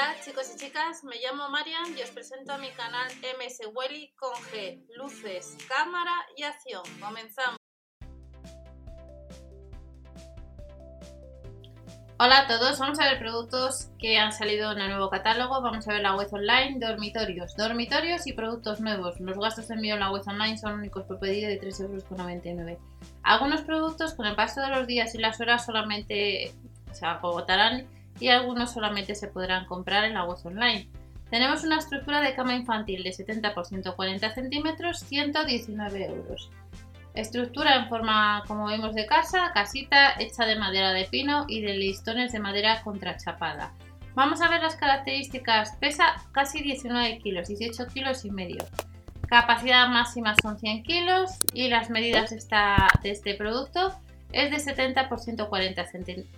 Hola chicos y chicas, me llamo Marian y os presento a mi canal MS Welly con G, luces, cámara y acción. Comenzamos. Hola a todos, vamos a ver productos que han salido en el nuevo catálogo. Vamos a ver la web online, dormitorios, dormitorios y productos nuevos. Los gastos de envío en la web online son únicos por pedido de 3,99 euros. Algunos productos con el paso de los días y las horas solamente se agotarán y algunos solamente se podrán comprar en la web online. Tenemos una estructura de cama infantil de 70 por 140 centímetros, 119 euros. Estructura en forma, como vemos, de casa, casita hecha de madera de pino y de listones de madera contrachapada. Vamos a ver las características. Pesa casi 19 kilos, 18 kilos y medio. Capacidad máxima son 100 kilos y las medidas de, este producto es de 70 por 140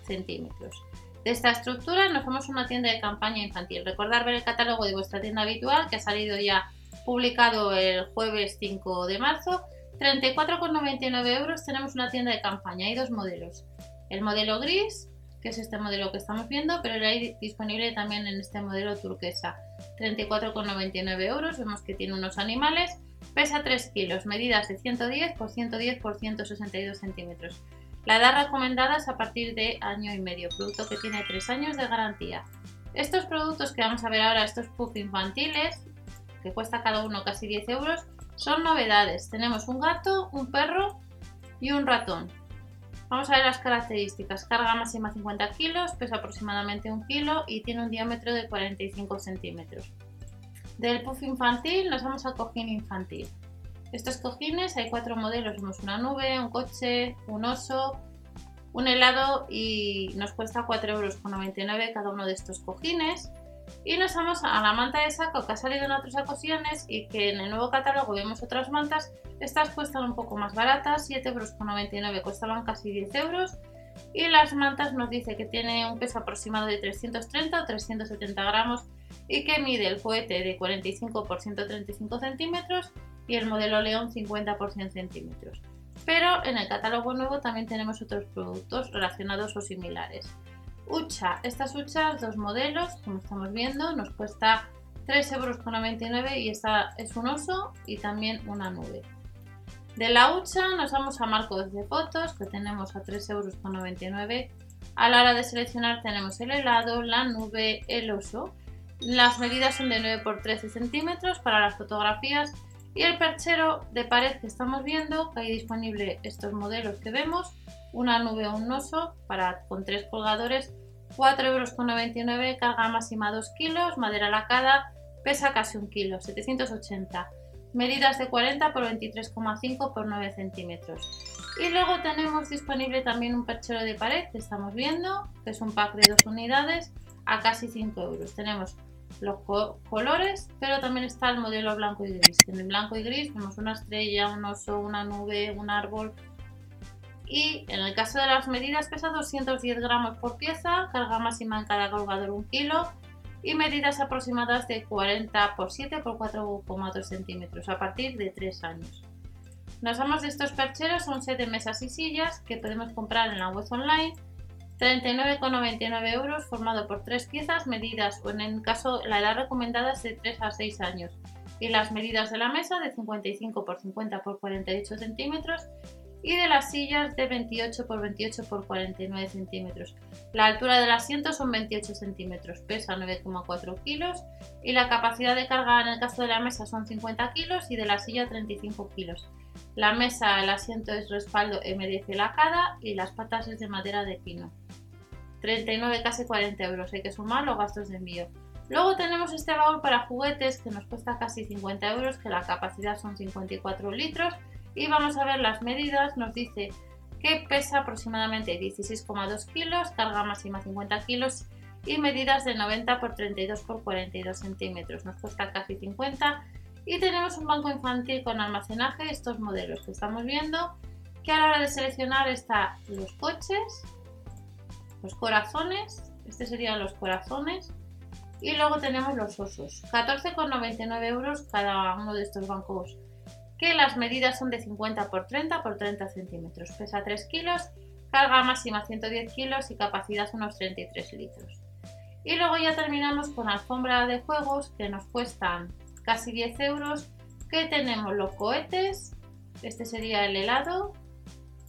centímetros. De esta estructura nos vamos a una tienda de campaña infantil. Recordar ver el catálogo de vuestra tienda habitual que ha salido ya publicado el jueves 5 de marzo. 34,99 euros tenemos una tienda de campaña. Hay dos modelos. El modelo gris, que es este modelo que estamos viendo, pero hay disponible también en este modelo turquesa. 34,99 euros. Vemos que tiene unos animales. Pesa 3 kilos, medidas de 110 por 110 por 162 centímetros. La edad recomendada es a partir de año y medio, producto que tiene 3 años de garantía. Estos productos que vamos a ver ahora, estos puff infantiles, que cuesta cada uno casi 10 euros, son novedades. Tenemos un gato, un perro y un ratón. Vamos a ver las características. Carga máxima 50 kilos, pesa aproximadamente 1 kilo y tiene un diámetro de 45 centímetros. Del puff infantil nos vamos al cojín infantil. Estos cojines hay cuatro modelos, vemos una nube, un coche, un oso, un helado y nos cuesta 4,99 euros cada uno de estos cojines. Y nos vamos a la manta de saco que ha salido en otras ocasiones y que en el nuevo catálogo vemos otras mantas. Estas cuestan un poco más baratas, 7,99 euros, costaban casi 10 euros. Y las mantas nos dice que tiene un peso aproximado de 330 o 370 gramos y que mide el cohete de 45 por 135 centímetros y el modelo León 50 por 100 centímetros. Pero en el catálogo nuevo también tenemos otros productos relacionados o similares. Hucha, estas huchas, dos modelos, como estamos viendo, nos cuesta 3,99 euros y esta es un oso y también una nube. De la hucha nos vamos a marcos de fotos que tenemos a 3,99 euros. A la hora de seleccionar tenemos el helado, la nube, el oso. Las medidas son de 9 por 13 centímetros para las fotografías y el perchero de pared que estamos viendo, que hay disponible estos modelos que vemos, una nube o un oso para, con tres colgadores, 4,99 euros, carga máxima 2 kilos, madera lacada, pesa casi un kilo, 780. Medidas de 40 por 23,5 por 9 centímetros. Y luego tenemos disponible también un perchero de pared que estamos viendo, que es un pack de dos unidades a casi 5 euros. Tenemos los colores, pero también está el modelo blanco y gris. En el blanco y gris vemos una estrella, un oso, una nube, un árbol. Y en el caso de las medidas pesa 210 gramos por pieza, carga máxima en cada colgador 1 kilo y medidas aproximadas de 40 por 7 por 4,2 centímetros a partir de 3 años. Nos vamos de estos percheros, son 7 mesas y sillas que podemos comprar en la web online 39,99 euros formado por tres piezas medidas o en el caso la edad recomendada es de 3 a 6 años y las medidas de la mesa de 55 por 50 por 48 centímetros y de las sillas de 28 por 28 por 49 centímetros. La altura del asiento son 28 centímetros, pesa 9,4 kilos y la capacidad de carga en el caso de la mesa son 50 kilos y de la silla 35 kilos. La mesa, el asiento es respaldo MDF lacada y las patas es de madera de pino. 39, casi 40 euros, hay que sumar los gastos de envío. Luego tenemos este baúl para juguetes que nos cuesta casi 50 euros, que la capacidad son 54 litros. Y vamos a ver las medidas, nos dice que pesa aproximadamente 16,2 kilos, carga máxima 50 kilos y medidas de 90 por 32 por 42 centímetros. Nos cuesta casi 50 y tenemos un banco infantil con almacenaje, estos modelos que estamos viendo, que a la hora de seleccionar está los coches, los corazones, este serían los corazones. Y luego tenemos los osos, 14,99 euros cada uno de estos bancos, que las medidas son de 50 por 30 por 30 centímetros. Pesa 3 kilos, carga máxima 110 kilos y capacidad unos 33 litros. Y luego ya terminamos con alfombra de juegos que nos cuestan casi 10 euros. Que tenemos los cohetes, este sería el helado.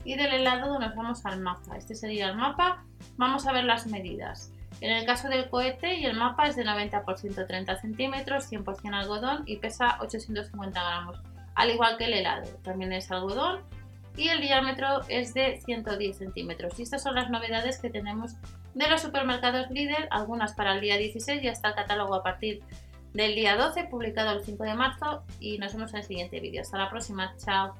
Y del helado nos vamos al mapa. Este sería el mapa. Vamos a ver las medidas. En el caso del cohete y el mapa es de 90 por 130 centímetros, 100% algodón y pesa 850 gramos. Al igual que el helado, también es algodón y el diámetro es de 110 centímetros. Y estas son las novedades que tenemos de los supermercados líder, algunas para el día 16 y hasta el catálogo a partir del día 12, publicado el 5 de marzo y nos vemos en el siguiente vídeo. Hasta la próxima, chao.